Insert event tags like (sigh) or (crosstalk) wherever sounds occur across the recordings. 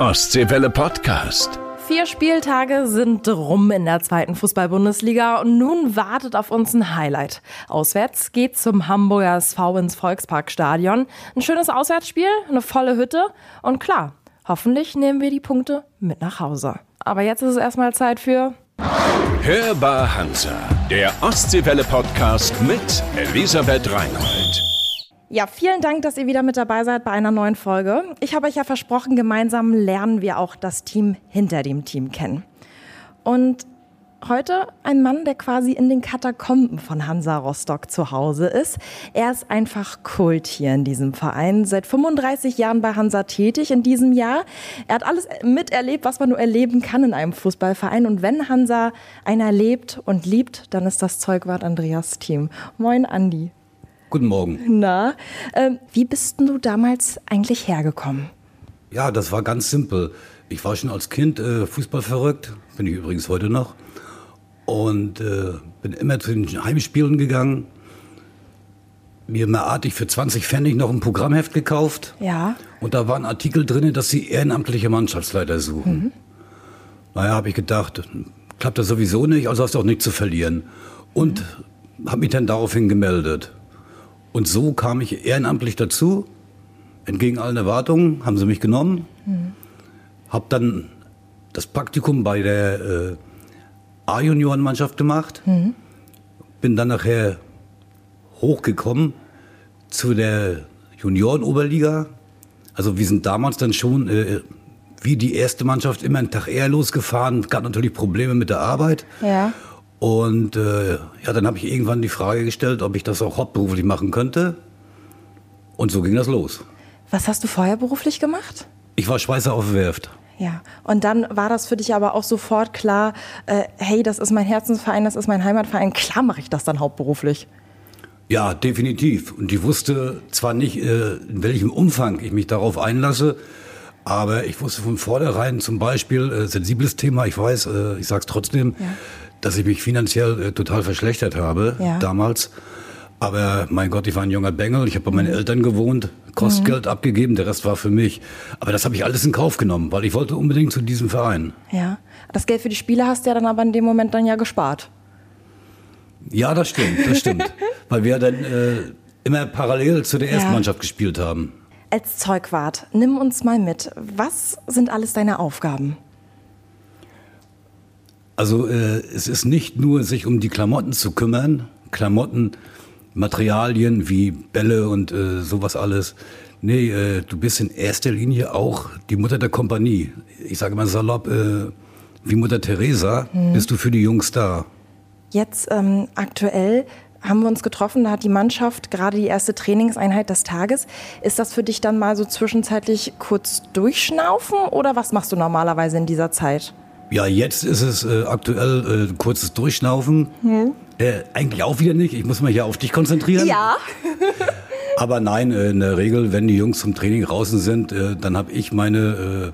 Ostseewelle Podcast. Vier Spieltage sind rum in der zweiten Fußball-Bundesliga und nun wartet auf uns ein Highlight. Auswärts geht zum Hamburger SV ins Volksparkstadion. Ein schönes Auswärtsspiel, eine volle Hütte und klar, hoffentlich nehmen wir die Punkte mit nach Hause. Aber jetzt ist es erstmal Zeit für Hörbar Hansa, der Ostseewelle Podcast mit Elisabeth Reinhold. Ja, vielen Dank, dass ihr wieder mit dabei seid bei einer neuen Folge. Ich habe euch ja versprochen, gemeinsam lernen wir auch das Team hinter dem Team kennen. Und heute ein Mann, der quasi in den Katakomben von Hansa Rostock zu Hause ist. Er ist einfach Kult hier in diesem Verein, seit 35 Jahren bei Hansa tätig in diesem Jahr. Er hat alles miterlebt, was man nur erleben kann in einem Fußballverein. Und wenn Hansa einer lebt und liebt, dann ist das Zeugwart Andreas Team. Moin, Andi. Guten Morgen. Na, äh, wie bist du damals eigentlich hergekommen? Ja, das war ganz simpel. Ich war schon als Kind äh, Fußball verrückt, bin ich übrigens heute noch. Und äh, bin immer zu den Heimspielen gegangen. Mir mal artig für 20 Pfennig noch ein Programmheft gekauft. Ja. Und da waren Artikel drin, dass sie ehrenamtliche Mannschaftsleiter suchen. Mhm. Naja, habe ich gedacht, klappt das sowieso nicht, also hast du auch nichts zu verlieren. Und mhm. habe mich dann daraufhin gemeldet. Und so kam ich ehrenamtlich dazu. Entgegen allen Erwartungen haben sie mich genommen. Mhm. Habe dann das Praktikum bei der äh, A-Juniorenmannschaft gemacht. Mhm. Bin dann nachher hochgekommen zu der Juniorenoberliga. Also wir sind damals dann schon äh, wie die erste Mannschaft immer einen Tag eher losgefahren. Gab natürlich Probleme mit der Arbeit. Ja. Und äh, ja, dann habe ich irgendwann die Frage gestellt, ob ich das auch hauptberuflich machen könnte. Und so ging das los. Was hast du vorher beruflich gemacht? Ich war Schweißer auf Werft. Ja, und dann war das für dich aber auch sofort klar, äh, hey, das ist mein Herzensverein, das ist mein Heimatverein, klar mache ich das dann hauptberuflich. Ja, definitiv. Und ich wusste zwar nicht, äh, in welchem Umfang ich mich darauf einlasse, aber ich wusste von vornherein zum Beispiel, äh, sensibles Thema, ich weiß, äh, ich sage es trotzdem, ja dass ich mich finanziell äh, total verschlechtert habe ja. damals. Aber mein Gott, ich war ein junger Bengel. Ich habe bei meinen mhm. Eltern gewohnt, Kostgeld mhm. abgegeben, der Rest war für mich. Aber das habe ich alles in Kauf genommen, weil ich wollte unbedingt zu diesem Verein. Ja, das Geld für die Spiele hast du ja dann aber in dem Moment dann ja gespart. Ja, das stimmt, das stimmt. (laughs) weil wir dann äh, immer parallel zu der ersten ja. Mannschaft gespielt haben. Als Zeugwart, nimm uns mal mit. Was sind alles deine Aufgaben? Also äh, es ist nicht nur, sich um die Klamotten zu kümmern, Klamotten, Materialien wie Bälle und äh, sowas alles. Nee, äh, du bist in erster Linie auch die Mutter der Kompanie. Ich sage mal salopp, äh, wie Mutter Teresa hm. bist du für die Jungs da. Jetzt ähm, aktuell haben wir uns getroffen, da hat die Mannschaft gerade die erste Trainingseinheit des Tages. Ist das für dich dann mal so zwischenzeitlich kurz durchschnaufen oder was machst du normalerweise in dieser Zeit? Ja, jetzt ist es äh, aktuell äh, kurzes Durchschnaufen. Hm. Äh, eigentlich auch wieder nicht. Ich muss mich ja auf dich konzentrieren. Ja. (laughs) Aber nein, äh, in der Regel, wenn die Jungs zum Training draußen sind, äh, dann habe ich meine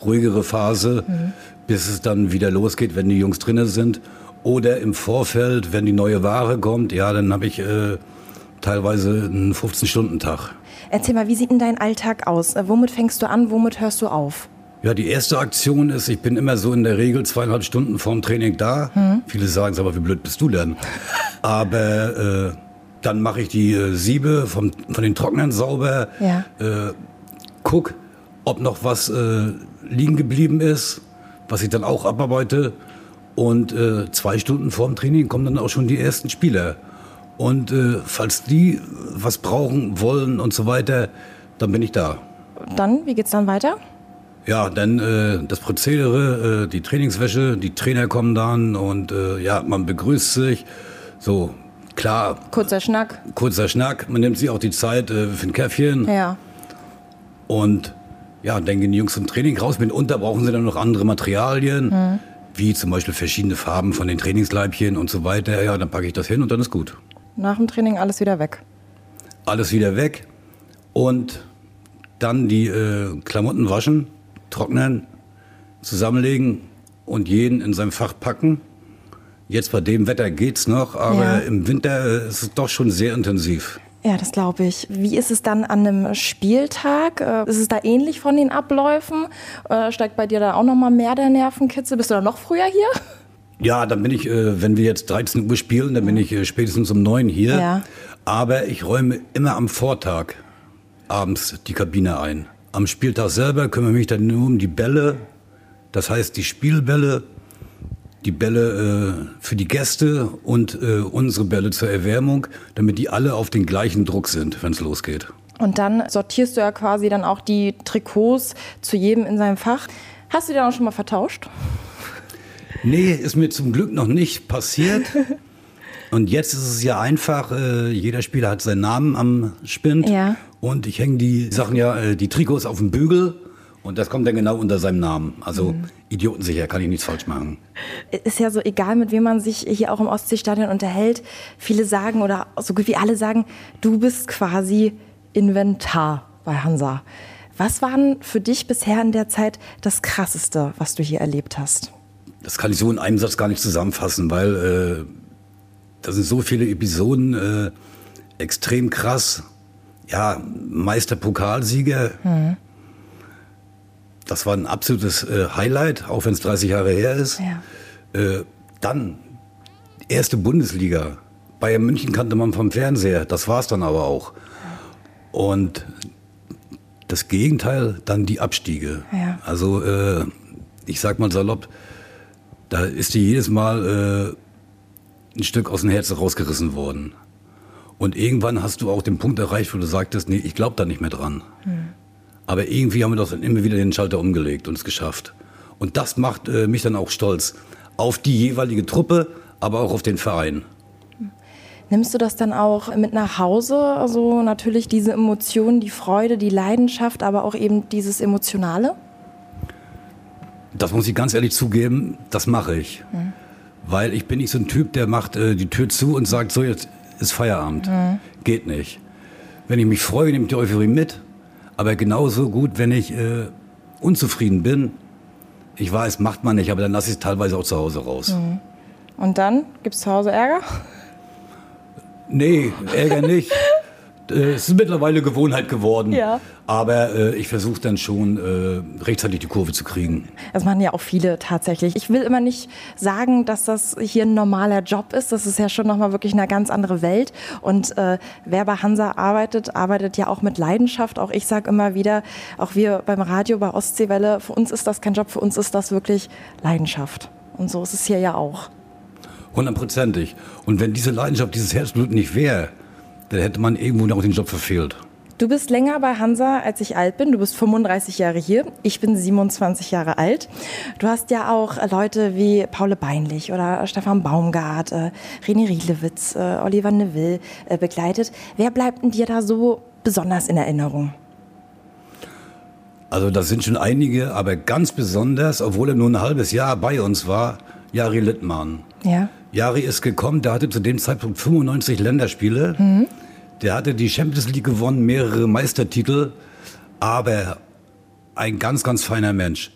äh, ruhigere Phase, mhm. bis es dann wieder losgeht, wenn die Jungs drinnen sind. Oder im Vorfeld, wenn die neue Ware kommt, ja, dann habe ich teilweise einen 15-Stunden-Tag. Erzähl mal, wie sieht denn dein Alltag aus? Womit fängst du an, womit hörst du auf? Ja, die erste Aktion ist, ich bin immer so in der Regel zweieinhalb Stunden vorm Training da. Hm. Viele sagen es, aber wie blöd bist du denn? aber äh, dann mache ich die äh, Siebe vom, von den Trocknern sauber. Ja. Äh, guck, ob noch was äh, liegen geblieben ist, was ich dann auch abarbeite. Und äh, zwei Stunden vorm Training kommen dann auch schon die ersten Spieler. Und äh, falls die was brauchen, wollen und so weiter, dann bin ich da. Dann, wie geht's dann weiter? Ja, dann äh, das Prozedere, äh, die Trainingswäsche, die Trainer kommen dann und äh, ja, man begrüßt sich. So, klar. Kurzer Schnack. Kurzer Schnack. Man nimmt sich auch die Zeit äh, für ein Käffchen. Ja. Und ja, dann gehen die Jungs zum Training raus. Mitunter brauchen sie dann noch andere Materialien, mhm. wie zum Beispiel verschiedene Farben von den Trainingsleibchen und so weiter. Ja, dann packe ich das hin und dann ist gut. Nach dem Training alles wieder weg. Alles wieder weg. Und dann die äh, Klamotten waschen trocknen, zusammenlegen und jeden in sein Fach packen. Jetzt bei dem Wetter geht's noch, aber ja. im Winter ist es doch schon sehr intensiv. Ja, das glaube ich. Wie ist es dann an einem Spieltag? Äh, ist es da ähnlich von den Abläufen? Äh, steigt bei dir da auch noch mal mehr der Nervenkitzel? Bist du da noch früher hier? Ja, dann bin ich, äh, wenn wir jetzt 13 Uhr spielen, dann bin ich spätestens um 9 hier. Ja. Aber ich räume immer am Vortag abends die Kabine ein. Am Spieltag selber kümmere ich mich dann nur um die Bälle, das heißt die Spielbälle, die Bälle äh, für die Gäste und äh, unsere Bälle zur Erwärmung, damit die alle auf den gleichen Druck sind, wenn es losgeht. Und dann sortierst du ja quasi dann auch die Trikots zu jedem in seinem Fach. Hast du die dann auch schon mal vertauscht? Nee, ist mir zum Glück noch nicht passiert. (laughs) Und jetzt ist es ja einfach, äh, jeder Spieler hat seinen Namen am Spind. Ja. Und ich hänge die Sachen ja, äh, die Trikots auf dem Bügel. Und das kommt dann genau unter seinem Namen. Also mhm. idiotensicher, kann ich nichts falsch machen. Ist ja so egal, mit wem man sich hier auch im Ostseestadion unterhält. Viele sagen oder so gut wie alle sagen, du bist quasi Inventar bei Hansa. Was war für dich bisher in der Zeit das Krasseste, was du hier erlebt hast? Das kann ich so in einem Satz gar nicht zusammenfassen, weil äh, da sind so viele Episoden äh, extrem krass. Ja, Meisterpokalsieger. Mhm. Das war ein absolutes äh, Highlight, auch wenn es 30 Jahre her ist. Ja. Äh, dann erste Bundesliga. Bayern München kannte man vom Fernseher. Das war es dann aber auch. Und das Gegenteil, dann die Abstiege. Ja. Also äh, ich sag mal salopp, da ist die jedes Mal äh, ein Stück aus dem Herzen rausgerissen worden. Und irgendwann hast du auch den Punkt erreicht, wo du sagtest, nee, ich glaube da nicht mehr dran. Hm. Aber irgendwie haben wir doch dann immer wieder den Schalter umgelegt und es geschafft. Und das macht äh, mich dann auch stolz auf die jeweilige Truppe, aber auch auf den Verein. Nimmst du das dann auch mit nach Hause? Also natürlich diese Emotionen, die Freude, die Leidenschaft, aber auch eben dieses Emotionale? Das muss ich ganz ehrlich zugeben, das mache ich. Mhm. Weil ich bin nicht so ein Typ, der macht äh, die Tür zu und sagt, so jetzt ist Feierabend. Mhm. Geht nicht. Wenn ich mich freue, nehme ich die Euphorie mit. Aber genauso gut, wenn ich äh, unzufrieden bin, ich weiß, macht man nicht, aber dann lasse ich es teilweise auch zu Hause raus. Mhm. Und dann gibt es zu Hause Ärger? Nee, Ärger nicht. (laughs) Äh, es ist mittlerweile Gewohnheit geworden. Ja. Aber äh, ich versuche dann schon äh, rechtzeitig die Kurve zu kriegen. Das machen ja auch viele tatsächlich. Ich will immer nicht sagen, dass das hier ein normaler Job ist. Das ist ja schon nochmal wirklich eine ganz andere Welt. Und äh, wer bei Hansa arbeitet, arbeitet ja auch mit Leidenschaft. Auch ich sage immer wieder, auch wir beim Radio, bei Ostseewelle, für uns ist das kein Job, für uns ist das wirklich Leidenschaft. Und so ist es hier ja auch. Hundertprozentig. Und wenn diese Leidenschaft, dieses Herzblut nicht wäre, dann hätte man irgendwo noch den Job verfehlt. Du bist länger bei Hansa, als ich alt bin. Du bist 35 Jahre hier. Ich bin 27 Jahre alt. Du hast ja auch Leute wie Paul Beinlich oder Stefan Baumgart, äh, René Riedlewitz, äh, Oliver Neville äh, begleitet. Wer bleibt denn dir da so besonders in Erinnerung? Also das sind schon einige, aber ganz besonders, obwohl er nur ein halbes Jahr bei uns war, Jari Littmann. Ja. Jari ist gekommen, der hatte zu dem Zeitpunkt 95 Länderspiele. Mhm. Der hatte die Champions League gewonnen, mehrere Meistertitel, aber ein ganz, ganz feiner Mensch.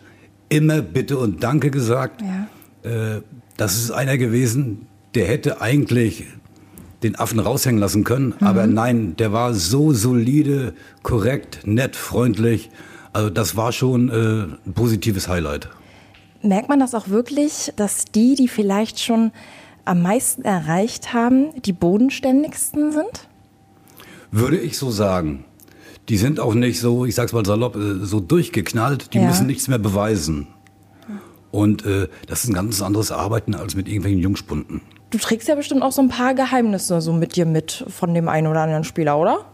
Immer Bitte und Danke gesagt. Ja. Äh, das ist einer gewesen, der hätte eigentlich den Affen raushängen lassen können, mhm. aber nein, der war so solide, korrekt, nett, freundlich. Also das war schon äh, ein positives Highlight. Merkt man das auch wirklich, dass die, die vielleicht schon am meisten erreicht haben, die bodenständigsten sind? Würde ich so sagen. Die sind auch nicht so, ich sag's mal salopp, äh, so durchgeknallt, die ja. müssen nichts mehr beweisen. Und äh, das ist ein ganz anderes Arbeiten als mit irgendwelchen Jungspunden. Du trägst ja bestimmt auch so ein paar Geheimnisse so mit dir mit von dem einen oder anderen Spieler, oder?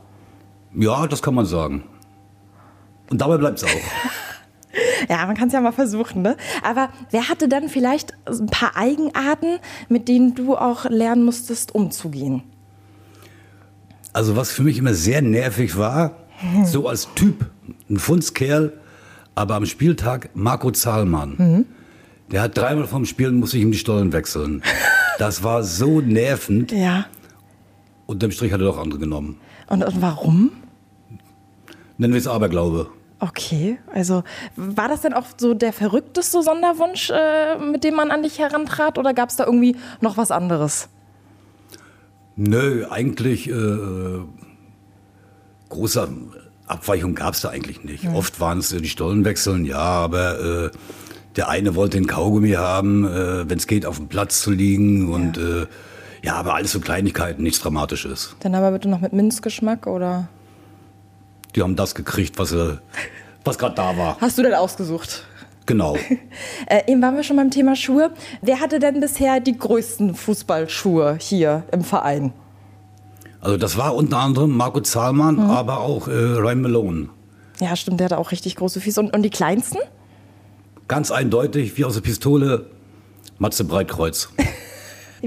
Ja, das kann man sagen. Und dabei bleibt's auch. (laughs) (laughs) Ja, man kann es ja mal versuchen, ne? Aber wer hatte dann vielleicht ein paar Eigenarten, mit denen du auch lernen musstest, umzugehen? Also was für mich immer sehr nervig war, mhm. so als Typ, ein Fundskerl, aber am Spieltag Marco Zahlmann. Mhm. Der hat dreimal vom Spielen muss ich ihm die Stollen wechseln. (laughs) Das war so nervend. Ja. Unterm Strich hat er doch andere genommen. Und, und warum? Nennen wir es Aberglaube. Okay, also war das denn auch so der verrückteste Sonderwunsch, äh, mit dem man an dich herantrat, oder gab es da irgendwie noch was anderes? Nö, eigentlich äh, große Abweichung gab es da eigentlich nicht. Mhm. Oft waren es die Stollenwechseln, ja, aber äh, der eine wollte den Kaugummi haben, äh, wenn es geht, auf dem Platz zu liegen und ja. Äh, ja, aber alles so Kleinigkeiten, nichts Dramatisches. Dann aber bitte noch mit Minzgeschmack oder? Die haben das gekriegt, was, äh, was gerade da war. Hast du denn ausgesucht? Genau. (laughs) äh, eben waren wir schon beim Thema Schuhe. Wer hatte denn bisher die größten Fußballschuhe hier im Verein? Also das war unter anderem Marco Zahlmann, mhm. aber auch äh, Ryan Malone. Ja, stimmt, der hatte auch richtig große Füße. Und, und die kleinsten? Ganz eindeutig, wie aus der Pistole, Matze Breitkreuz. (laughs)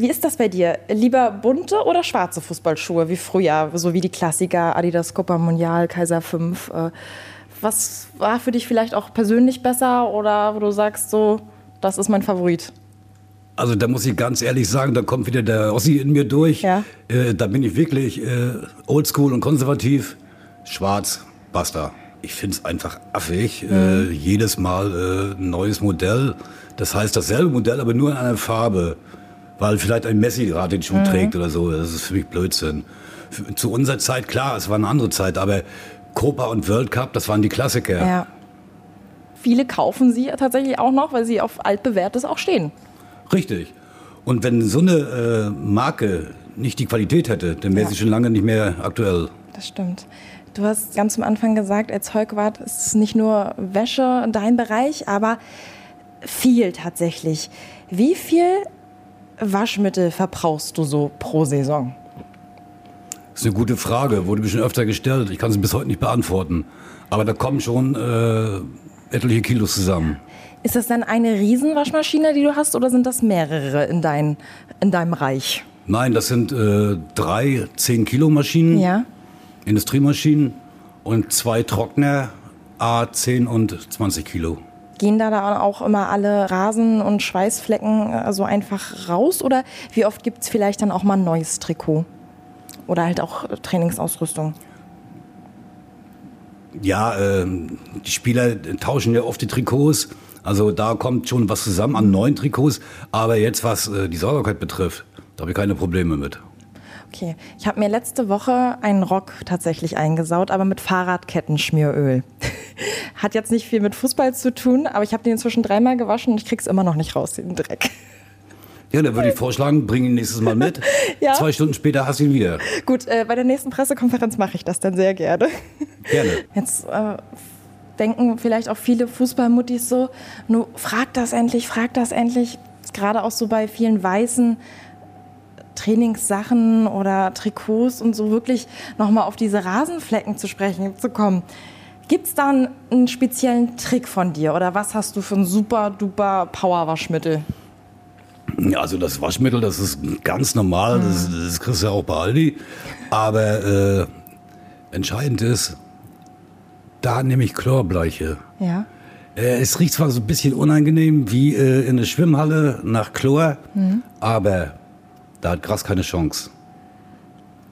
Wie ist das bei dir? Lieber bunte oder schwarze Fußballschuhe wie früher, so wie die Klassiker Adidas Copa Mundial, Kaiser 5? Äh, was war für dich vielleicht auch persönlich besser oder wo du sagst, so, das ist mein Favorit? Also da muss ich ganz ehrlich sagen, da kommt wieder der Ossi in mir durch. Ja. Äh, da bin ich wirklich äh, oldschool und konservativ. Schwarz, basta. Ich finde es einfach affig. Äh, mhm. Äh, jedes Mal ein neues Modell. Das heißt dasselbe Modell, aber nur in einer Farbe. Weil vielleicht ein Messi gerade den Schuh mhm. trägt oder so. Das ist für mich Blödsinn. Zu unserer Zeit, klar, es war eine andere Zeit, aber Copa und World Cup, das waren die Klassiker. Ja. Viele kaufen sie tatsächlich auch noch, weil sie auf altbewährtes auch stehen. Richtig. Und wenn so eine äh, Marke nicht die Qualität hätte, dann wäre ja. sie schon lange nicht mehr aktuell. Das stimmt. Du hast ganz am Anfang gesagt, als Heugwart ist es nicht nur Wäsche dein Bereich, aber viel tatsächlich. Wie viel Waschmittel verbrauchst du so pro Saison? Das ist eine gute Frage, wurde mir schon öfter gestellt. Ich kann sie bis heute nicht beantworten. Aber da kommen schon äh, etliche Kilos zusammen. Ist das dann eine Riesenwaschmaschine, die du hast, oder sind das mehrere in, dein, in deinem Reich? Nein, das sind äh, drei 10-Kilo-Maschinen, ja. Industriemaschinen und zwei Trockner, A 10 und 20 Kilo. Gehen da dann auch immer alle Rasen und Schweißflecken äh, so einfach raus? Oder wie oft gibt es vielleicht dann auch mal ein neues Trikot? Oder halt auch Trainingsausrüstung? Ja, äh, die Spieler tauschen ja oft die Trikots. Also da kommt schon was zusammen an neuen Trikots. Aber jetzt, was äh, die Sauberkeit betrifft, da habe ich keine Probleme mit. Okay, ich habe mir letzte Woche einen Rock tatsächlich eingesaut, aber mit Fahrradkettenschmieröl. (laughs) Hat jetzt nicht viel mit Fußball zu tun, aber ich habe den inzwischen dreimal gewaschen und ich krieg's immer noch nicht raus, den Dreck. Ja, dann würde ich vorschlagen, bring ihn nächstes Mal mit. (laughs) ja. Zwei Stunden später hast du ihn wieder. Gut, äh, bei der nächsten Pressekonferenz mache ich das dann sehr gerne. Gerne. (laughs) Jetzt äh, denken vielleicht auch viele Fußballmuttis so, nur frag das endlich, frag das endlich. Gerade auch so bei vielen weißen Trainingssachen oder Trikots und so wirklich nochmal auf diese Rasenflecken zu sprechen zu kommen. Gibt es da einen speziellen Trick von dir oder was hast du für ein super duper Power-Waschmittel? Ja, also das Waschmittel, das ist ganz normal, das, mhm. das kriegst du ja auch bei Aldi. Aber äh, entscheidend ist, da nehme ich Chlorbleiche. Ja. Äh, es riecht zwar so ein bisschen unangenehm wie äh, in der Schwimmhalle nach Chlor, mhm. aber da hat Gras keine Chance.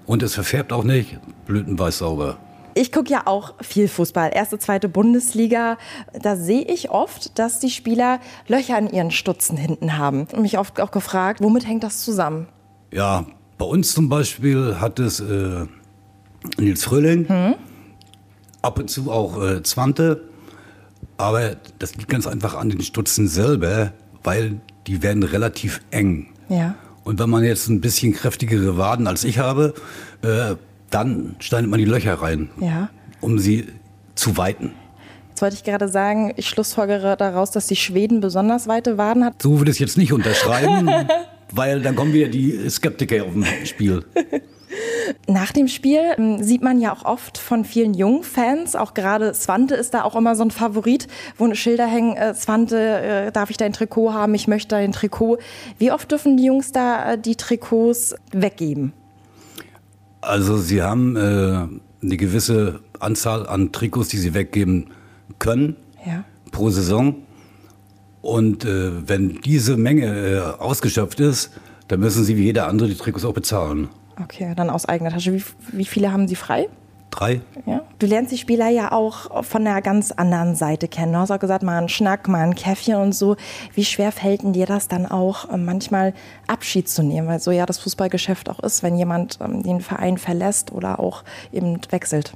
Und es verfärbt auch nicht, blütenweiß sauber. Ich gucke ja auch viel Fußball, erste, zweite Bundesliga. Da sehe ich oft, dass die Spieler Löcher in ihren Stutzen hinten haben. Und mich oft auch gefragt, womit hängt das zusammen? Ja, bei uns zum Beispiel hat es äh, Nils Fröhling. Hm? ab und zu auch äh, Zwante. Aber das liegt ganz einfach an den Stutzen selber, weil die werden relativ eng. Ja. Und wenn man jetzt ein bisschen kräftigere Waden als ich habe, äh, dann schneidet man die Löcher rein, ja. um sie zu weiten. Jetzt wollte ich gerade sagen, ich schlussfolgere daraus, dass die Schweden besonders weite Waden hat. So würde ich es jetzt nicht unterschreiben, (laughs) weil dann kommen wieder die Skeptiker auf dem Spiel. Nach dem Spiel ähm, sieht man ja auch oft von vielen jungen Fans, auch gerade Swante ist da auch immer so ein Favorit, wo Schilder hängen, äh, Swante, äh, darf ich dein Trikot haben, ich möchte dein Trikot. Wie oft dürfen die Jungs da äh, die Trikots weggeben? Also sie haben äh, eine gewisse Anzahl an Trikots, die sie weggeben können ja. pro Saison. Und äh, wenn diese Menge äh, ausgeschöpft ist, dann müssen sie wie jeder andere die Trikots auch bezahlen. Okay, dann aus eigener Tasche. Wie, wie viele haben Sie frei? Drei. Ja. Du lernst die Spieler ja auch von einer ganz anderen Seite kennen. Du hast auch gesagt, mal einen Schnack, mal ein Käffchen und so. Wie schwer fällt denn dir das dann auch, ähm, manchmal Abschied zu nehmen? Weil so ja das Fußballgeschäft auch ist, wenn jemand ähm, den Verein verlässt oder auch eben wechselt.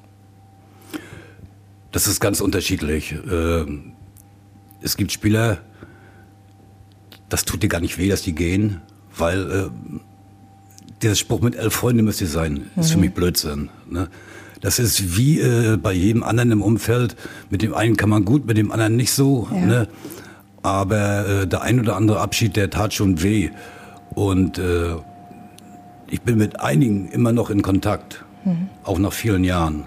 Das ist ganz unterschiedlich. Ähm, es gibt Spieler, das tut dir gar nicht weh, dass die gehen, weil äh, dieser Spruch mit elf Freunden müsst ihr sein, ist mhm. für mich Blödsinn. Ne? Das ist wie äh, bei jedem anderen im Umfeld. Mit dem einen kann man gut, mit dem anderen nicht so. Ja. Ne? Aber äh, der ein oder andere Abschied, der tat schon weh. Und äh, ich bin mit einigen immer noch in Kontakt, mhm. auch nach vielen Jahren.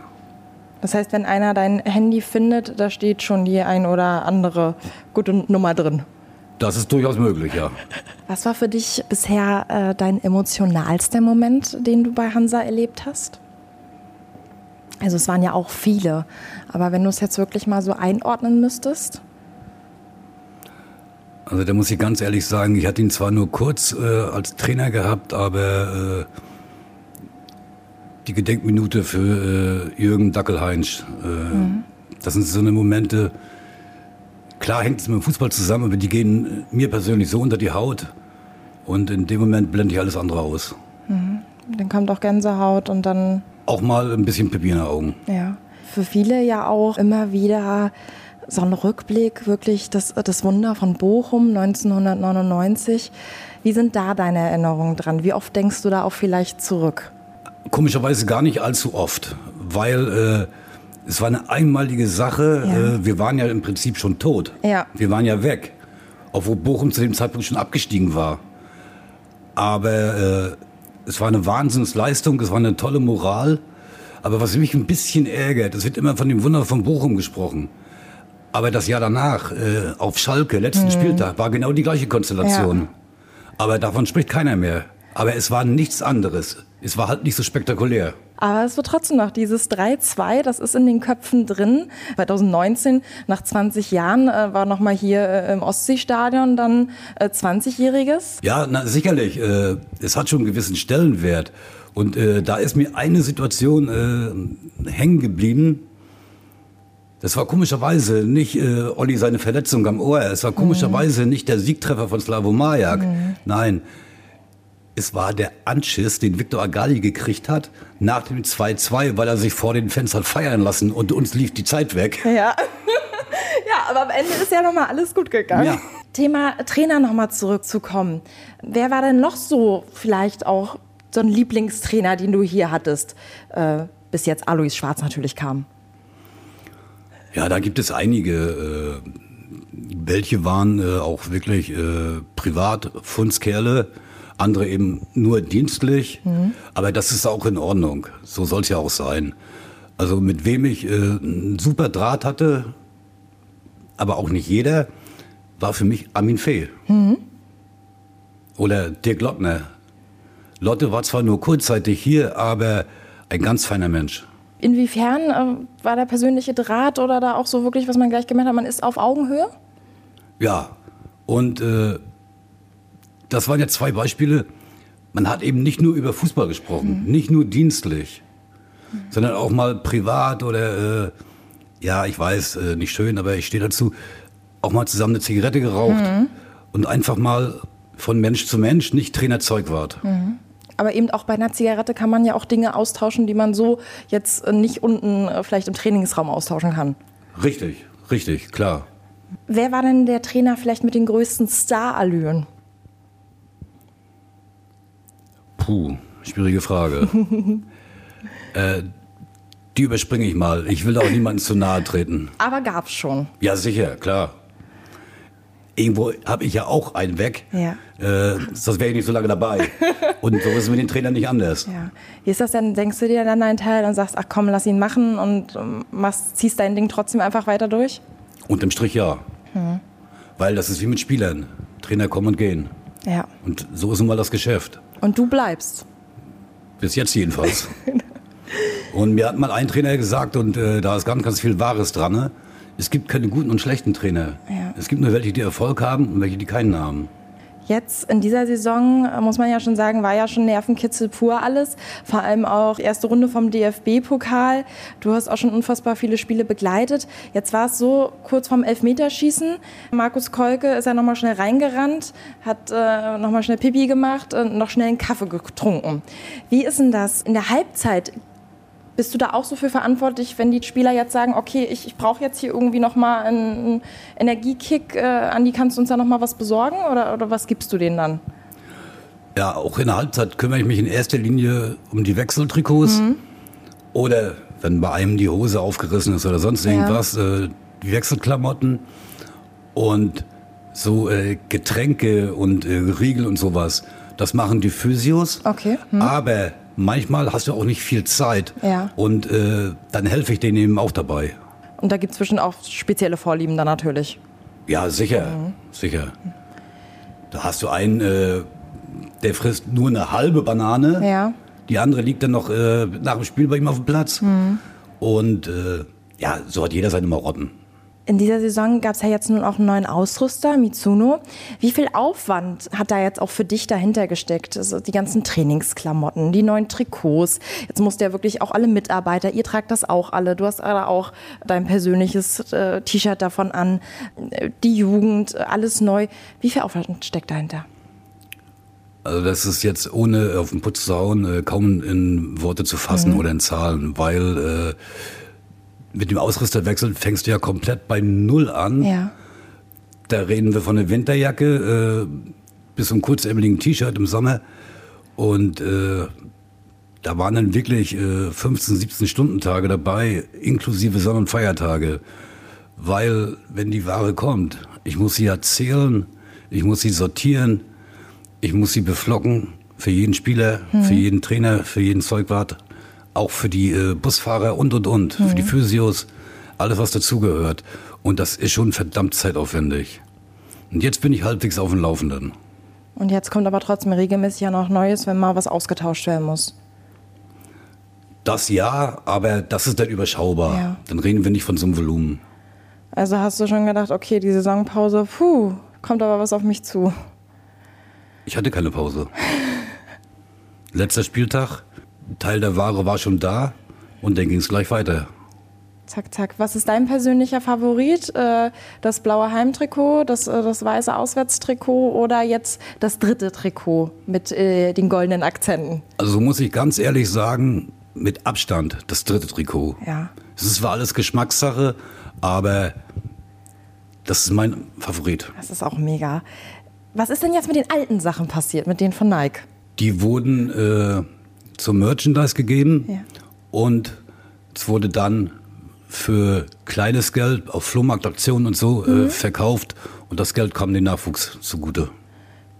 Das heißt, wenn einer dein Handy findet, da steht schon die ein oder andere gute Nummer drin. Das ist durchaus möglich, ja. Was war für dich bisher äh, dein emotionalster Moment, den du bei Hansa erlebt hast? Also es waren ja auch viele, aber wenn du es jetzt wirklich mal so einordnen müsstest? Also da muss ich ganz ehrlich sagen, ich hatte ihn zwar nur kurz äh, als Trainer gehabt, aber äh, die Gedenkminute für äh, Jürgen Dackelheinsch, äh, mhm. das sind so eine Momente, klar hängt es mit dem Fußball zusammen, aber die gehen mir persönlich so unter die Haut und in dem Moment blende ich alles andere aus. Mhm. Dann kommt auch Gänsehaut und dann... Auch mal ein bisschen Pipi in den Augen. Ja, für viele ja auch immer wieder so ein Rückblick, wirklich das, das Wunder von Bochum 1999. Wie sind da deine Erinnerungen dran? Wie oft denkst du da auch vielleicht zurück? Komischerweise gar nicht allzu oft, weil äh, es war eine einmalige Sache. Ja. Äh, wir waren ja im Prinzip schon tot. Ja. Wir waren ja weg, obwohl Bochum zu dem Zeitpunkt schon abgestiegen war. Aber äh, es war eine Wahnsinnsleistung, es war eine tolle Moral. Aber was mich ein bisschen ärgert, es wird immer von dem Wunder von Bochum gesprochen. Aber das Jahr danach, äh, auf Schalke, letzten mhm. Spieltag, war genau die gleiche Konstellation. Ja. Aber davon spricht keiner mehr. Aber es war nichts anderes. Es war halt nicht so spektakulär. Aber es wird trotzdem noch dieses 3-2, das ist in den Köpfen drin. 2019, nach 20 Jahren, äh, war nochmal hier äh, im Ostseestadion dann äh, 20-Jähriges. Ja, na, sicherlich. Äh, es hat schon einen gewissen Stellenwert. Und äh, da ist mir eine Situation äh, hängen geblieben, das war komischerweise nicht äh, Olli seine Verletzung am Ohr. Es war komischerweise mhm. nicht der Siegtreffer von Slavo Majak. Mhm. Nein, es war der Anschiss, den Viktor Agali gekriegt hat nach dem 2-2, weil er sich vor den Fans hat feiern lassen und uns lief die Zeit weg. Ja. (laughs) ja, aber am Ende ist ja nochmal alles gut gegangen. Ja. Thema Trainer nochmal zurückzukommen. Wer war denn noch so vielleicht auch so ein Lieblingstrainer, den du hier hattest, äh, bis jetzt Alois Schwarz natürlich kam? Ja, da gibt es einige. Äh, welche waren äh, auch wirklich äh, privat Fundskerle, andere eben nur dienstlich. Mhm. Aber das ist auch in Ordnung. So soll es ja auch sein. Also mit wem ich äh, einen super Draht hatte, aber auch nicht jeder, war für mich Armin Fee. Mhm. Oder Dirk Lottner. Lotte war zwar nur kurzzeitig hier, aber ein ganz feiner Mensch. Inwiefern äh, war der persönliche Draht oder da auch so wirklich, was man gleich gemerkt hat, man ist auf Augenhöhe? Ja, und äh, das waren ja zwei Beispiele. Man hat eben nicht nur über Fußball gesprochen, mhm. nicht nur dienstlich, mhm. sondern auch mal privat oder, äh, ja, ich weiß, äh, nicht schön, aber ich stehe dazu, auch mal zusammen eine Zigarette geraucht mhm. und einfach mal von Mensch zu Mensch, nicht Trainer Zeugwart. Mhm aber eben auch bei einer Zigarette kann man ja auch Dinge austauschen, die man so jetzt nicht unten äh, vielleicht im Trainingsraum austauschen kann. Richtig, richtig, klar. Wer war denn der Trainer vielleicht mit den größten Starallüren? Puh, schwierige Frage. (laughs) äh, die überspringe ich mal. Ich will auch niemandem zu nahe treten. Aber gab's schon. Ja, sicher, klar irgendwo habe ich ja auch einen weg. Ja. Äh, sonst wäre ich nicht so lange dabei. (laughs) und so ist es mit den Trainern nicht anders. Ja. Wie ist das denn? Denkst du dir dann einen Teil und sagst, ach komm, lass ihn machen und ähm, machst, ziehst dein Ding trotzdem einfach weiter durch? Unterm Strich ja. Hm. Weil das ist wie mit Spielern. Trainer kommen und gehen. Ja. Und so ist nun mal das Geschäft. Und du bleibst. Bis jetzt jedenfalls. (laughs) und mir hat mal ein Trainer gesagt, und äh, da ist ganz, ganz viel Wahres dran, ne? es gibt keine guten und schlechten Trainer. Ja. Es gibt nur welche, die Erfolg haben und welche, die keinen haben. Jetzt in dieser Saison, äh, muss man ja schon sagen, war ja schon Nervenkitzel pur alles. Vor allem auch erste Runde vom DFB-Pokal. Du hast auch schon unfassbar viele Spiele begleitet. Jetzt war es so kurz vorm Elfmeterschießen. Markus Kolke ist ja nochmal schnell reingerannt, hat äh, nochmal schnell Pipi gemacht und noch schnell einen Kaffee getrunken. Wie ist denn das? In der Halbzeit Bist du da auch so für verantwortlich, wenn die Spieler jetzt sagen, okay, ich, ich brauche jetzt hier irgendwie nochmal einen, einen Energiekick, äh, Andi, kannst du uns da nochmal was besorgen oder, oder was gibst du denen dann? Ja, auch in der Halbzeit kümmere ich mich in erster Linie um die Wechseltrikots. Mhm. Oder wenn bei einem die Hose aufgerissen ist oder sonst irgendwas, ja. äh, die Wechselklamotten und so äh, Getränke und äh, Riegel und sowas. Das machen die Physios. Okay. Hm. Aber manchmal hast du auch nicht viel Zeit. Ja. Und äh, dann helfe ich denen eben auch dabei. Und da gibt es zwischen auch spezielle Vorlieben dann natürlich. Ja, sicher. Mhm. Sicher. Da hast du einen, äh, der frisst nur eine halbe Banane. Ja. Die andere liegt dann noch äh, nach dem Spiel bei ihm auf dem Platz. Mhm. Und äh, ja, so hat jeder seine Marotten. In dieser Saison gab es ja jetzt nun auch einen neuen Ausrüster, Mitsuno. Wie viel Aufwand hat da jetzt auch für dich dahinter gesteckt? Also die ganzen Trainingsklamotten, die neuen Trikots. Jetzt musst du ja wirklich auch alle Mitarbeiter, ihr tragt das auch alle. Du hast alle auch dein persönliches äh, T-Shirt davon an. Die Jugend, alles neu. Wie viel Aufwand steckt dahinter? Also das ist jetzt ohne auf den Putz zu hauen, äh, kaum in Worte zu fassen mhm. oder in Zahlen, weil äh, mit dem Ausrüsterwechsel fängst du ja komplett bei Null an. Ja. Da reden wir von einer Winterjacke äh, bis zum kurzärmeligen T-Shirt im Sommer. Und äh, da waren dann wirklich äh, 15, 17 Stunden Tage dabei, inklusive Sonn- und Feiertage. Weil, wenn die Ware kommt, ich muss sie erzählen, ich muss sie sortieren, ich muss sie beflocken für jeden Spieler, mhm. für jeden Trainer, für jeden Zeugwart auch für die äh, Busfahrer und und und, mhm. für die mhm. Physios, alles was dazugehört. Und das ist schon verdammt zeitaufwendig. Und jetzt bin ich halbwegs auf dem Laufenden. Und jetzt kommt aber trotzdem regelmäßig ja noch Neues, wenn mal was ausgetauscht werden muss. Das ja, aber das ist dann überschaubar. Ja. Dann reden wir nicht von so einem Volumen. Also hast du schon gedacht, okay, die Saisonpause, puh, kommt aber was auf mich zu. Ich hatte keine Pause. (laughs) Letzter Spieltag, Teil der Ware war schon da und dann ging es gleich weiter. Zack, zack. Was ist dein persönlicher Favorit? Äh, das blaue Heimtrikot, das, äh, das weiße Auswärtstrikot oder jetzt das dritte Trikot mit äh, den goldenen Akzenten? Also muss ich ganz ehrlich sagen, mit Abstand das dritte Trikot. Ja. Es ist zwar alles Geschmackssache, aber das ist mein Favorit. Das ist auch mega. Was ist denn jetzt mit den alten Sachen passiert, mit denen von Nike? Die wurden äh, zum Merchandise gegeben ja. und es wurde dann für kleines Geld auf Flohmarktaktionen und so äh, mhm. äh, verkauft und das Geld kam dem Nachwuchs zugute.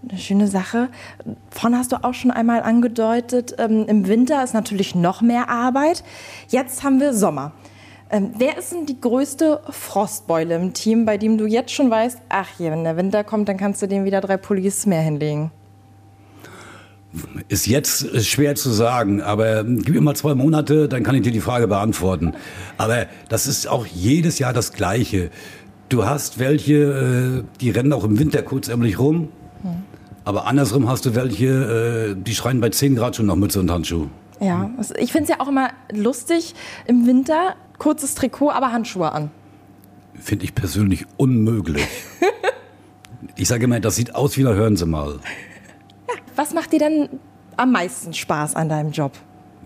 Eine schöne Sache. Vorhin hast du auch schon einmal angedeutet, ähm, im Winter ist natürlich noch mehr Arbeit. Jetzt haben wir Sommer. Ähm, wer ist denn die größte Frostbeule im Team, bei dem du jetzt schon weißt, ach hier, wenn der Winter kommt, dann kannst du dem wieder drei Pullis mehr hinlegen? Ist jetzt schwer zu sagen, aber gib mir mal zwei Monate, dann kann ich dir die Frage beantworten. Aber das ist auch jedes Jahr das Gleiche. Du hast welche, äh, die rennen auch im Winter kurzärmlich rum, aber andersrum hast du welche, äh, die schreien bei 10 Grad schon noch Mütze und Handschuh. Ja, ich finde es ja auch immer lustig, im Winter kurzes Trikot, aber Handschuhe an. Finde ich persönlich unmöglich. (laughs) ich sage immer, das sieht aus wie, da hören Sie mal. Was macht dir denn am meisten Spaß an deinem Job?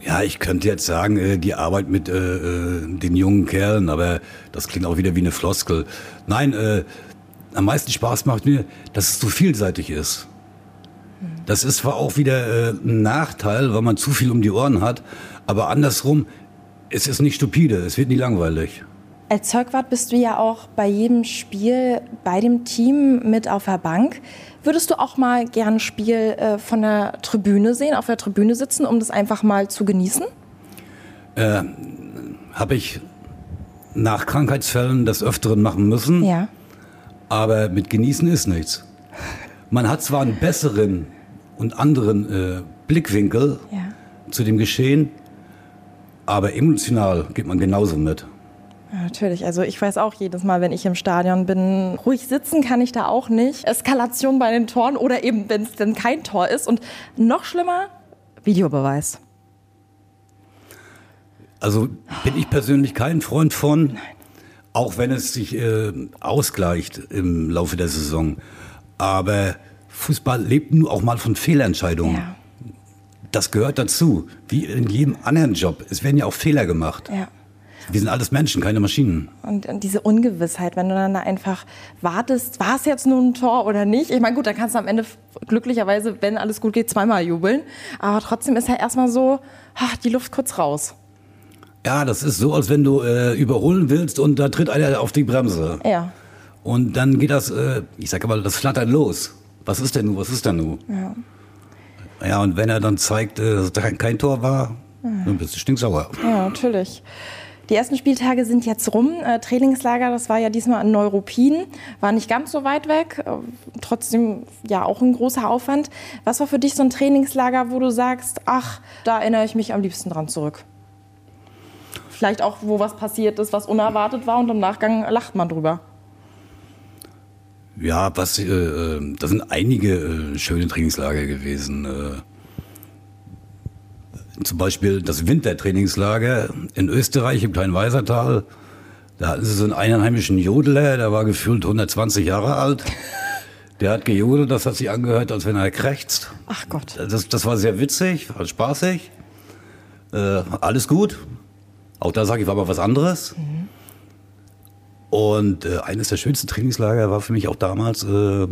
Ja, ich könnte jetzt sagen, äh, die Arbeit mit äh, äh, den jungen Kerlen, aber das klingt auch wieder wie eine Floskel. Nein, äh, am meisten Spaß macht mir, dass es so vielseitig ist. Das ist zwar auch wieder äh, ein Nachteil, weil man zu viel um die Ohren hat, aber andersrum, es ist nicht stupide, es wird nie langweilig. Als Zeugwart bist du ja auch bei jedem Spiel bei dem Team mit auf der Bank. Würdest du auch mal gern ein Spiel äh, von der Tribüne sehen, auf der Tribüne sitzen, um das einfach mal zu genießen? Äh, Habe ich nach Krankheitsfällen des Öfteren machen müssen. Ja. Aber mit genießen ist nichts. Man hat zwar einen besseren und anderen äh, Blickwinkel ja. zu dem Geschehen, aber emotional geht man genauso mit. Natürlich. Also ich weiß auch jedes Mal, wenn ich im Stadion bin, ruhig sitzen kann ich da auch nicht. Eskalation bei den Toren oder eben, wenn es denn kein Tor ist. Und noch schlimmer, Videobeweis. Also bin ich persönlich kein Freund von, Nein. auch wenn es sich äh, ausgleicht im Laufe der Saison. Aber Fußball lebt nur auch mal von Fehlentscheidungen. Ja. Das gehört dazu. Wie in jedem anderen Job. Es werden ja auch Fehler gemacht. Ja. Wir sind alles Menschen, keine Maschinen. Und, und diese Ungewissheit, wenn du dann da einfach wartest, war es jetzt nun ein Tor oder nicht? Ich meine, gut, dann kannst du am Ende glücklicherweise, wenn alles gut geht, zweimal jubeln. Aber trotzdem ist ja erstmal so, ach, die Luft kurz raus. Ja, das ist so, als wenn du äh, überholen willst und da tritt einer auf die Bremse. Ja. Und dann geht das, äh, ich sag mal, das flattert los. Was ist denn nun, was ist denn nun? Ja. Ja, und wenn er dann zeigt, äh, dass da kein Tor war, dann bist du stinksauer. Ja, natürlich. Die ersten Spieltage sind jetzt rum. Äh, Trainingslager, das war ja diesmal in Neuruppin, war nicht ganz so weit weg, äh, trotzdem ja auch ein großer Aufwand. Was war für dich so ein Trainingslager, wo du sagst, ach, da erinnere ich mich am liebsten dran zurück? Vielleicht auch, wo was passiert ist, was unerwartet war und im Nachgang lacht man drüber. Ja, was, äh, äh, das sind einige äh, schöne Trainingslager gewesen. Zum Beispiel das Wintertrainingslager in Österreich im kleinen Weisertal. Da hatten sie so einen einheimischen Jodeler, der war gefühlt 120 Jahre alt. Der hat gejodelt, das hat sich angehört, als wenn er krächzt. Ach Gott. Das, das war sehr witzig, war spaßig. Äh, alles gut. Auch da sage ich, war mal was anderes. Und äh, eines der schönsten Trainingslager war für mich auch damals äh,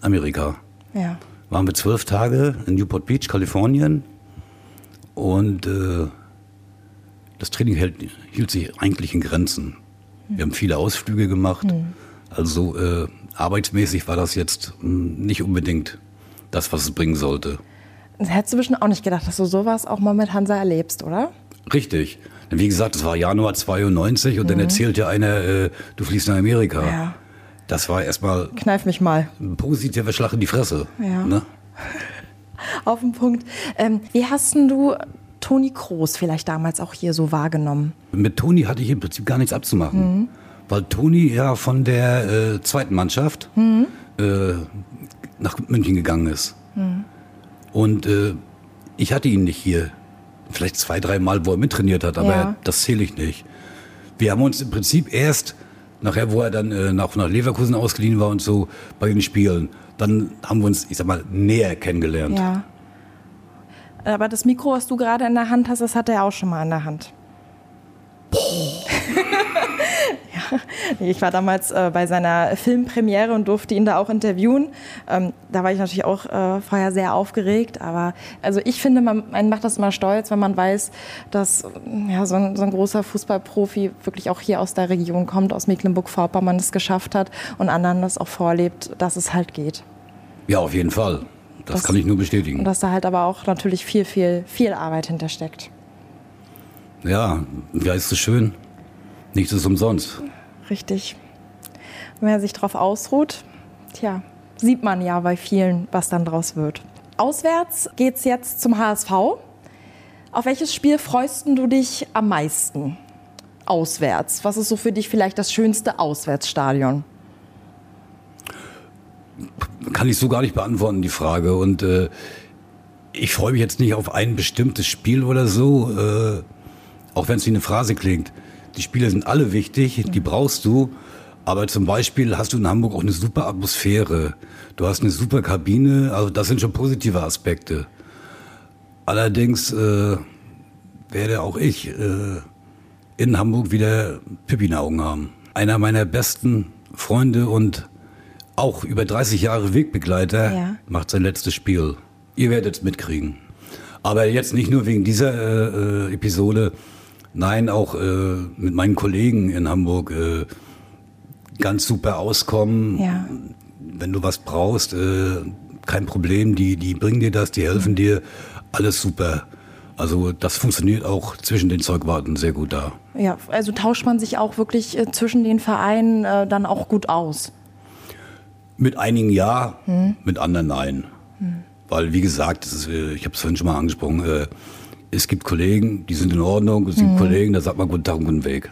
Amerika. Ja. Waren wir zwölf Tage in Newport Beach, Kalifornien. Und äh, das Training hält, hielt sich eigentlich in Grenzen. Wir haben viele Ausflüge gemacht. Also äh, arbeitsmäßig war das jetzt mh, nicht unbedingt das, was es bringen sollte. Das hättest du bestimmt auch nicht gedacht, dass du sowas auch mal mit Hansa erlebst, oder? Richtig. Denn wie gesagt, es war Januar 92 und dann erzählt ja einer, äh, du fliegst nach Amerika. Ja. Das war erstmal Kneif mich mal. ein positiver Schlag in die Fresse. Ja. Ne? Auf den Punkt. Ähm, wie hast denn du Toni Kroos vielleicht damals auch hier so wahrgenommen? Mit Toni hatte ich im Prinzip gar nichts abzumachen. Weil Toni ja von der äh, zweiten Mannschaft äh, nach München gegangen ist. Und äh, ich hatte ihn nicht hier. Vielleicht zwei, drei Mal, wo er mittrainiert hat, aber Ja. das zähle ich nicht. Wir haben uns im Prinzip erst, nachher, wo er dann äh, nach, nach Leverkusen ausgeliehen war und so, bei den Spielen, dann haben wir uns, ich sag mal, näher kennengelernt. Ja. Aber das Mikro, was du gerade in der Hand hast, das hat er auch schon mal in der Hand. (laughs) ja, ich war damals äh, bei seiner Filmpremiere und durfte ihn da auch interviewen. Ähm, da war ich natürlich auch äh, vorher sehr aufgeregt, aber also ich finde, man, man macht das immer stolz, wenn man weiß, dass ja, so, ein, so ein großer Fußballprofi wirklich auch hier aus der Region kommt, aus Mecklenburg-Vorpommern es geschafft hat und anderen das auch vorlebt, dass es halt geht. Ja, auf jeden Fall. Das, Das- kann ich nur bestätigen. Und dass da halt aber auch natürlich viel, viel, viel Arbeit hintersteckt. Ja, wie heißt es schön? Nichts ist umsonst. Richtig. Wenn er sich darauf ausruht, tja, sieht man ja bei vielen, was dann draus wird. Auswärts geht's jetzt zum HSV. Auf welches Spiel freust du dich am meisten? Auswärts. Was ist so für dich vielleicht das schönste Auswärtsstadion? Kann ich so gar nicht beantworten, die Frage. Und äh, ich freue mich jetzt nicht auf ein bestimmtes Spiel oder so, äh, auch wenn es wie eine Phrase klingt. Die Spiele sind alle wichtig, die brauchst du. Aber zum Beispiel hast du in Hamburg auch eine super Atmosphäre. Du hast eine super Kabine, also das sind schon positive Aspekte. Allerdings äh, werde auch ich äh, in Hamburg wieder Pippi in Augen haben. Einer meiner besten Freunde und auch über 30 Jahre Wegbegleiter Ja. macht sein letztes Spiel. Ihr werdet es mitkriegen. Aber jetzt nicht nur wegen dieser äh, äh, Episode, nein, auch äh, mit meinen Kollegen in Hamburg äh, ganz super auskommen. Ja. Wenn du was brauchst, äh, kein Problem, die, die bringen dir das, die helfen dir, alles super. Also das funktioniert auch zwischen den Zeugwarten sehr gut da. Ja, also tauscht man sich auch wirklich äh, zwischen den Vereinen dann auch gut aus. Mit einigen ja, mit anderen nein. Weil, wie gesagt, ist, äh, ich habe es vorhin schon mal angesprochen, äh, es gibt Kollegen, die sind in Ordnung, es gibt Kollegen, da sagt man guten Tag und guten Weg.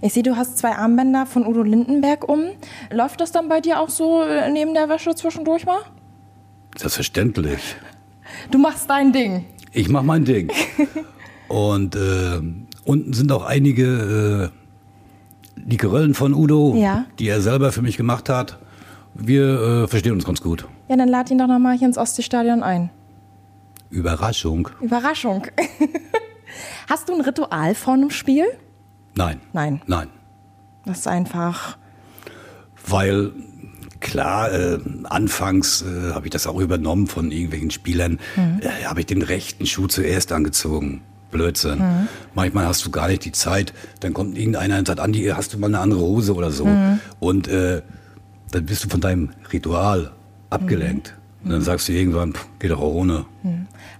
Ich sehe, du hast zwei Armbänder von Udo Lindenberg um. Läuft das dann bei dir auch so äh, neben der Wäsche zwischendurch mal? Selbstverständlich. Du machst dein Ding. Ich mache mein Ding. (laughs) und äh, unten sind auch einige äh, Likeröllen von Udo, Ja. die er selber für mich gemacht hat. Wir äh, verstehen uns ganz gut. Ja, dann lad ihn doch noch mal hier ins Ostseestadion ein. Überraschung? Überraschung. (laughs) Hast du ein Ritual vor einem Spiel? Nein. Nein. Nein. Das ist einfach. Weil klar, äh, anfangs äh, habe ich das auch übernommen von irgendwelchen Spielern. Mhm. Habe ich den rechten Schuh zuerst angezogen. Blödsinn. Mhm. Manchmal hast du gar nicht die Zeit. Dann kommt irgendeiner und sagt, Andi, hast du mal eine andere Hose oder so. Mhm. Und äh, dann bist du von deinem Ritual abgelenkt. Und dann sagst du irgendwann, pff, geht doch auch ohne.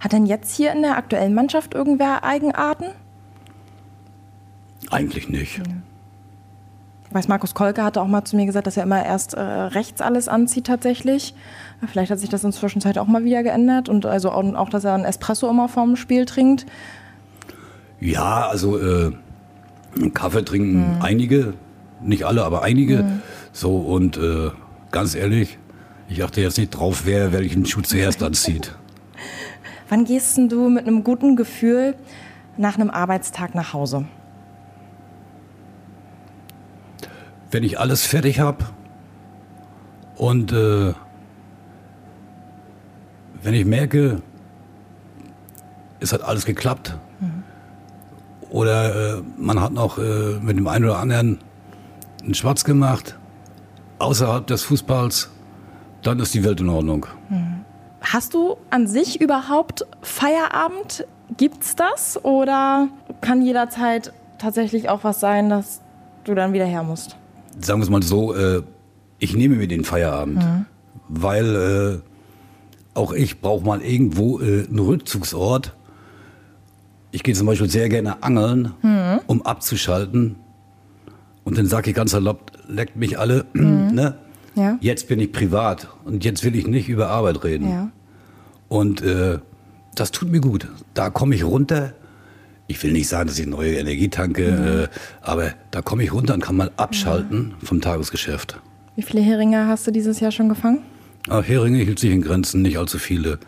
Hat denn jetzt hier in der aktuellen Mannschaft irgendwer Eigenarten? Eigentlich nicht. Ich weiß, Markus Kolke hatte auch mal zu mir gesagt, dass er immer erst äh, rechts alles anzieht tatsächlich. Vielleicht hat sich das inzwischen auch mal wieder geändert und also auch, auch dass er einen Espresso immer vorm Spiel trinkt. Ja, also äh, Kaffee trinken einige, nicht alle, aber einige. So und äh, ganz ehrlich, ich achte jetzt nicht drauf, wer welchen Schuh zuerst anzieht. (laughs) Wann gehst denn du mit einem guten Gefühl nach einem Arbeitstag nach Hause? Wenn ich alles fertig habe und äh, wenn ich merke, es hat alles geklappt oder äh, man hat noch äh, mit dem einen oder anderen einen Schwarz gemacht außerhalb des Fußballs, dann ist die Welt in Ordnung. Hast du an sich überhaupt Feierabend? Gibt's das? Oder kann jederzeit tatsächlich auch was sein, dass du dann wieder her musst? sagen wir es mal so, äh, ich nehme mir den Feierabend, weil äh, auch ich brauche mal irgendwo äh, einen Rückzugsort. Ich gehe zum Beispiel sehr gerne angeln, um abzuschalten. Und dann sage ich ganz erlaubt, leckt mich alle, (clears throat) ne? Ja. Jetzt bin ich privat und jetzt will ich nicht über Arbeit reden. Ja. Und äh, das tut mir gut. Da komme ich runter. Ich will nicht sagen, dass ich neue Energie tanke, äh, aber da komme ich runter und kann mal abschalten vom Tagesgeschäft. Wie viele Heringe hast du dieses Jahr schon gefangen? Ach, Heringe hielt sich in Grenzen, nicht allzu viele.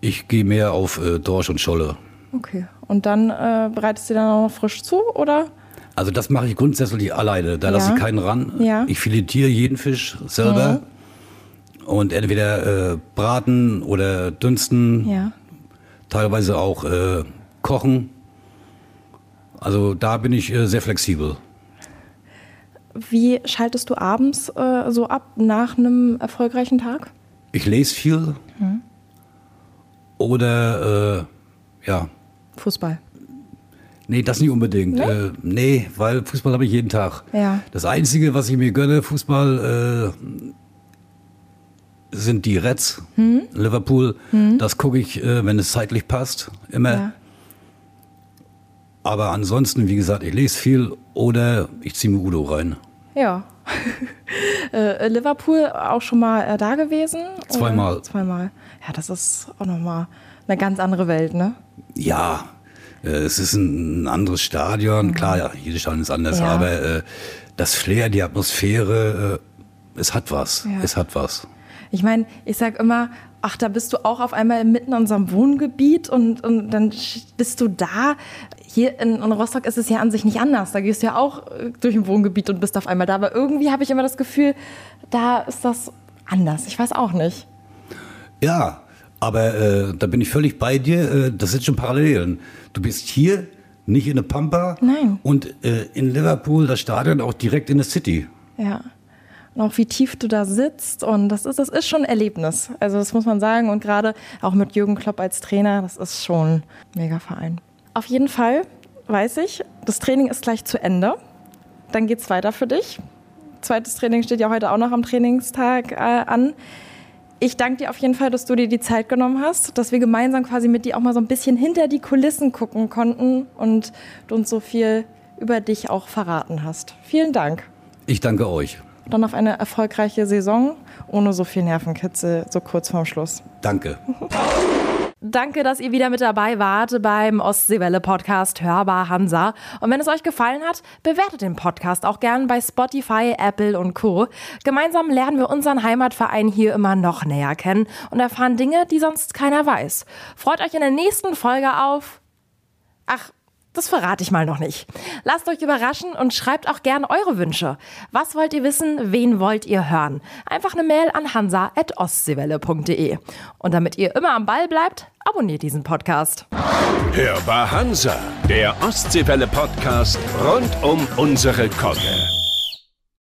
Ich gehe mehr auf äh, Dorsch und Scholle. Okay. Und dann äh, bereitest du dann auch noch frisch zu, oder? Also das mache ich grundsätzlich alleine. Da lasse Ja. ich keinen ran. Ja. Ich filetiere jeden Fisch selber. Und entweder äh, braten oder dünsten, Ja. teilweise auch äh, kochen. Also da bin ich äh, sehr flexibel. Wie schaltest du abends äh, so ab nach einem erfolgreichen Tag? Ich lese viel. Oder äh, ja, Fußball. Nee, das nicht unbedingt. Nee? Äh, nee, weil Fußball habe ich jeden Tag. Ja. Das Einzige, was ich mir gönne, Fußball, äh, sind die Reds, Hm? Liverpool. Das gucke ich, äh, wenn es zeitlich passt, immer. Ja. Aber ansonsten, wie gesagt, ich lese viel oder ich ziehe mir Udo rein. Ja. (laughs) äh, Liverpool auch schon mal äh, da gewesen? oder? Zweimal. Zweimal. Ja, das ist auch nochmal eine ganz andere Welt, ne? Ja, äh, es ist ein, anderes Stadion. Klar, ja, jedes Stadion ist anders, Ja. aber äh, das Flair, die Atmosphäre, äh, es hat was. Ja. Es hat was. Ich meine, ich sag immer, ach, da bist du auch auf einmal mitten in unserem Wohngebiet und, und dann bist du da. Hier in, in Rostock ist es ja an sich nicht anders. Da gehst du ja auch äh, durch ein Wohngebiet und bist auf einmal da. Aber irgendwie habe ich immer das Gefühl, da ist das anders. Ich weiß auch nicht. Ja, aber äh, da bin ich völlig bei dir. Äh, das sind schon Parallelen. Du bist hier, nicht in der Pampa. Nein. Und äh, in Liverpool, das Stadion auch direkt in der City. Ja. Und auch wie tief du da sitzt. Und das ist, das ist schon ein Erlebnis. Also das muss man sagen. Und gerade auch mit Jürgen Klopp als Trainer, das ist schon ein mega Verein. Auf jeden Fall weiß ich, das Training ist gleich zu Ende. Dann geht's weiter für dich. Zweites Training steht ja heute auch noch am Trainingstag äh, an. Ich danke dir auf jeden Fall, dass du dir die Zeit genommen hast, dass wir gemeinsam quasi mit dir auch mal so ein bisschen hinter die Kulissen gucken konnten und du uns so viel über dich auch verraten hast. Vielen Dank Ich danke euch. dann auf eine erfolgreiche Saison ohne so viel Nervenkitzel so kurz vorm Schluss. Danke. (laughs) Danke, dass ihr wieder mit dabei wart beim Ostseewelle Podcast Hörbar Hansa. Und wenn es euch gefallen hat, bewertet den Podcast auch gern bei Spotify, Apple und Co. Gemeinsam lernen wir unseren Heimatverein hier immer noch näher kennen und erfahren Dinge, die sonst keiner weiß. Freut euch in der nächsten Folge auf. Ach, Das verrate ich mal noch nicht. Lasst euch überraschen und schreibt auch gerne eure Wünsche. Was wollt ihr wissen? Wen wollt ihr hören? Einfach eine Mail an hansa.ostseewelle.de. Und damit ihr immer am Ball bleibt, abonniert diesen Podcast. Hörbar Hansa, der Ostseewelle Podcast rund um unsere Kogge.